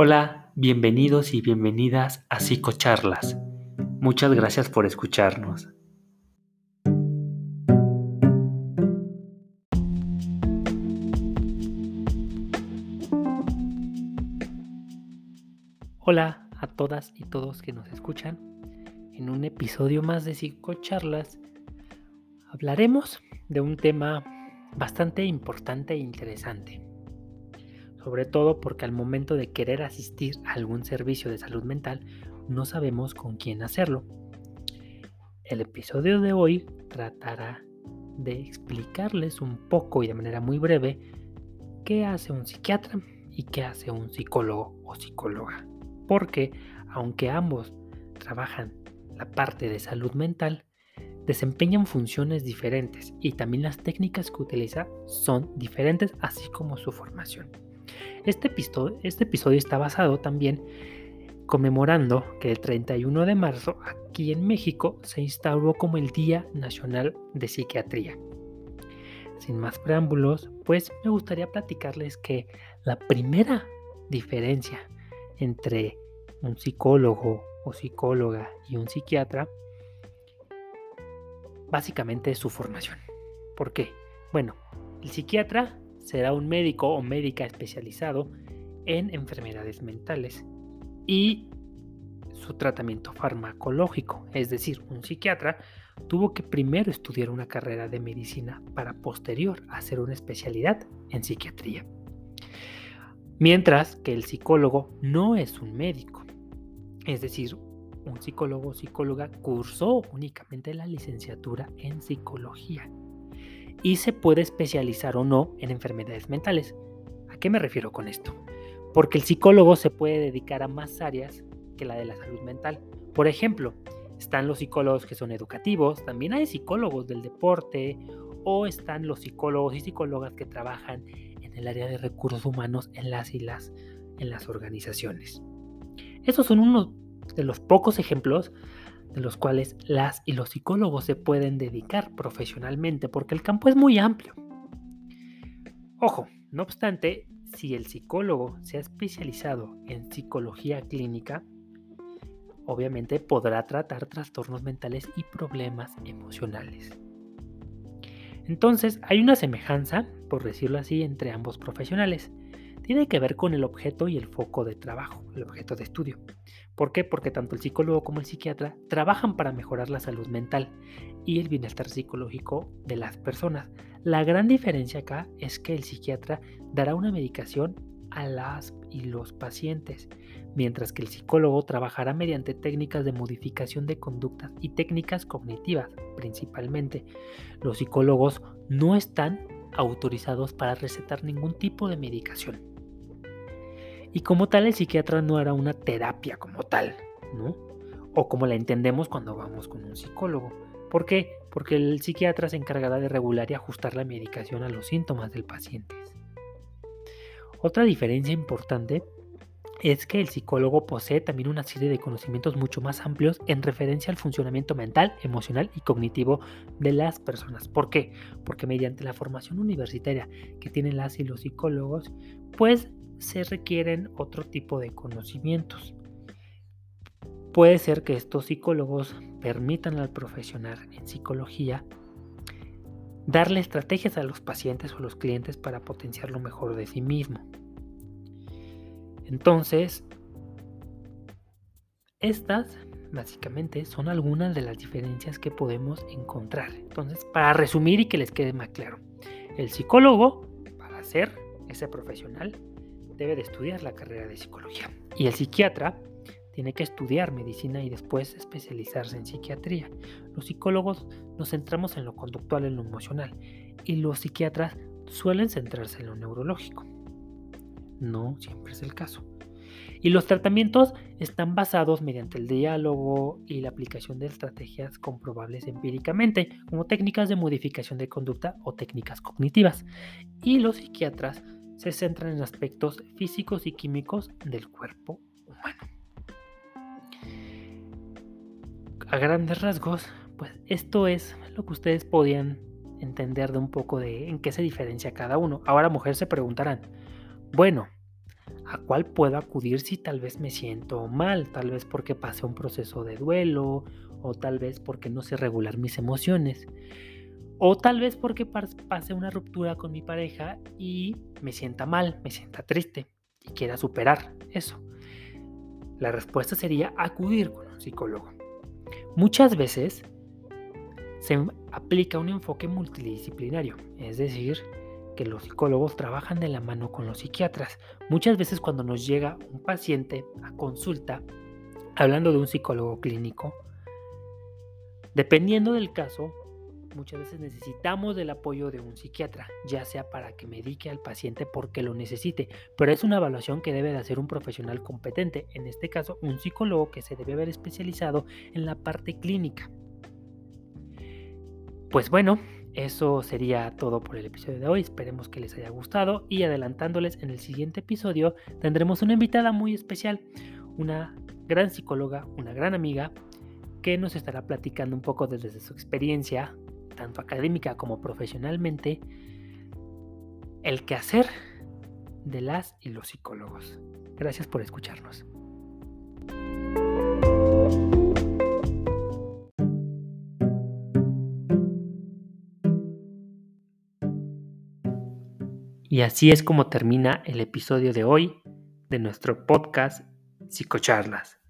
Hola, bienvenidos y bienvenidas a Psicocharlas. Muchas gracias por escucharnos. Hola a todas y todos que nos escuchan. En un episodio más de Psicocharlas hablaremos de un tema bastante importante e interesante. Sobre todo porque al momento de querer asistir a algún servicio de salud mental no sabemos con quién hacerlo. El episodio de hoy tratará de explicarles un poco y de manera muy breve qué hace un psiquiatra y qué hace un psicólogo o psicóloga. Porque aunque ambos trabajan la parte de salud mental, desempeñan funciones diferentes y también las técnicas que utiliza son diferentes, así como su formación. Este episodio, este episodio está basado también conmemorando que el 31 de marzo aquí en México se instauró como el Día Nacional de Psiquiatría. Sin más preámbulos, pues me gustaría platicarles que la primera diferencia entre un psicólogo o psicóloga y un psiquiatra básicamente es su formación. ¿Por qué? Bueno, el psiquiatra será un médico o médica especializado en enfermedades mentales y su tratamiento farmacológico, es decir, un psiquiatra tuvo que primero estudiar una carrera de medicina para posterior hacer una especialidad en psiquiatría. Mientras que el psicólogo no es un médico, es decir, un psicólogo o psicóloga cursó únicamente la licenciatura en psicología y se puede especializar o no en enfermedades mentales. ¿A qué me refiero con esto? Porque el psicólogo se puede dedicar a más áreas que la de la salud mental. Por ejemplo, están los psicólogos que son educativos, también hay psicólogos del deporte o están los psicólogos y psicólogas que trabajan en el área de recursos humanos en las y las, en las organizaciones. Esos son unos de los pocos ejemplos de los cuales las y los psicólogos se pueden dedicar profesionalmente, porque el campo es muy amplio. Ojo, no obstante, si el psicólogo se ha especializado en psicología clínica, obviamente podrá tratar trastornos mentales y problemas emocionales. Entonces, hay una semejanza, por decirlo así, entre ambos profesionales tiene que ver con el objeto y el foco de trabajo, el objeto de estudio. ¿Por qué? Porque tanto el psicólogo como el psiquiatra trabajan para mejorar la salud mental y el bienestar psicológico de las personas. La gran diferencia acá es que el psiquiatra dará una medicación a las y los pacientes, mientras que el psicólogo trabajará mediante técnicas de modificación de conductas y técnicas cognitivas principalmente. Los psicólogos no están autorizados para recetar ningún tipo de medicación. Y como tal, el psiquiatra no era una terapia como tal, ¿no? O como la entendemos cuando vamos con un psicólogo. ¿Por qué? Porque el psiquiatra se encargará de regular y ajustar la medicación a los síntomas del paciente. Otra diferencia importante es que el psicólogo posee también una serie de conocimientos mucho más amplios en referencia al funcionamiento mental, emocional y cognitivo de las personas. ¿Por qué? Porque mediante la formación universitaria que tienen las y los psicólogos, pues se requieren otro tipo de conocimientos. Puede ser que estos psicólogos permitan al profesional en psicología darle estrategias a los pacientes o los clientes para potenciar lo mejor de sí mismo. Entonces, estas básicamente son algunas de las diferencias que podemos encontrar. Entonces, para resumir y que les quede más claro, el psicólogo, para ser ese profesional, debe de estudiar la carrera de psicología. Y el psiquiatra tiene que estudiar medicina y después especializarse en psiquiatría. Los psicólogos nos centramos en lo conductual, en lo emocional, y los psiquiatras suelen centrarse en lo neurológico. No siempre es el caso. Y los tratamientos están basados mediante el diálogo y la aplicación de estrategias comprobables empíricamente, como técnicas de modificación de conducta o técnicas cognitivas. Y los psiquiatras se centran en aspectos físicos y químicos del cuerpo humano. A grandes rasgos, pues esto es lo que ustedes podían entender de un poco de en qué se diferencia cada uno. Ahora mujeres se preguntarán, bueno, a cuál puedo acudir si tal vez me siento mal, tal vez porque pasé un proceso de duelo o tal vez porque no sé regular mis emociones. O tal vez porque pasé una ruptura con mi pareja y me sienta mal, me sienta triste y quiera superar eso. La respuesta sería acudir con un psicólogo. Muchas veces se aplica un enfoque multidisciplinario, es decir, que los psicólogos trabajan de la mano con los psiquiatras. Muchas veces cuando nos llega un paciente a consulta, hablando de un psicólogo clínico, dependiendo del caso, muchas veces necesitamos del apoyo de un psiquiatra, ya sea para que medique al paciente porque lo necesite, pero es una evaluación que debe de hacer un profesional competente, en este caso un psicólogo que se debe haber especializado en la parte clínica. Pues bueno, eso sería todo por el episodio de hoy. Esperemos que les haya gustado y adelantándoles en el siguiente episodio tendremos una invitada muy especial, una gran psicóloga, una gran amiga que nos estará platicando un poco desde su experiencia, tanto académica como profesionalmente, el quehacer de las y los psicólogos. Gracias por escucharnos. Y así es como termina el episodio de hoy de nuestro podcast Psicocharlas.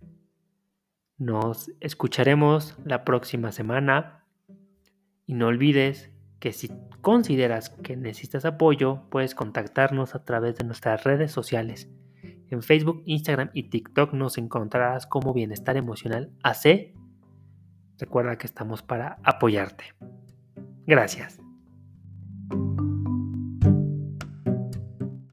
Nos escucharemos la próxima semana y no olvides que si consideras que necesitas apoyo, puedes contactarnos a través de nuestras redes sociales. En Facebook, Instagram y TikTok nos encontrarás como Bienestar Emocional AC. Recuerda que estamos para apoyarte. Gracias.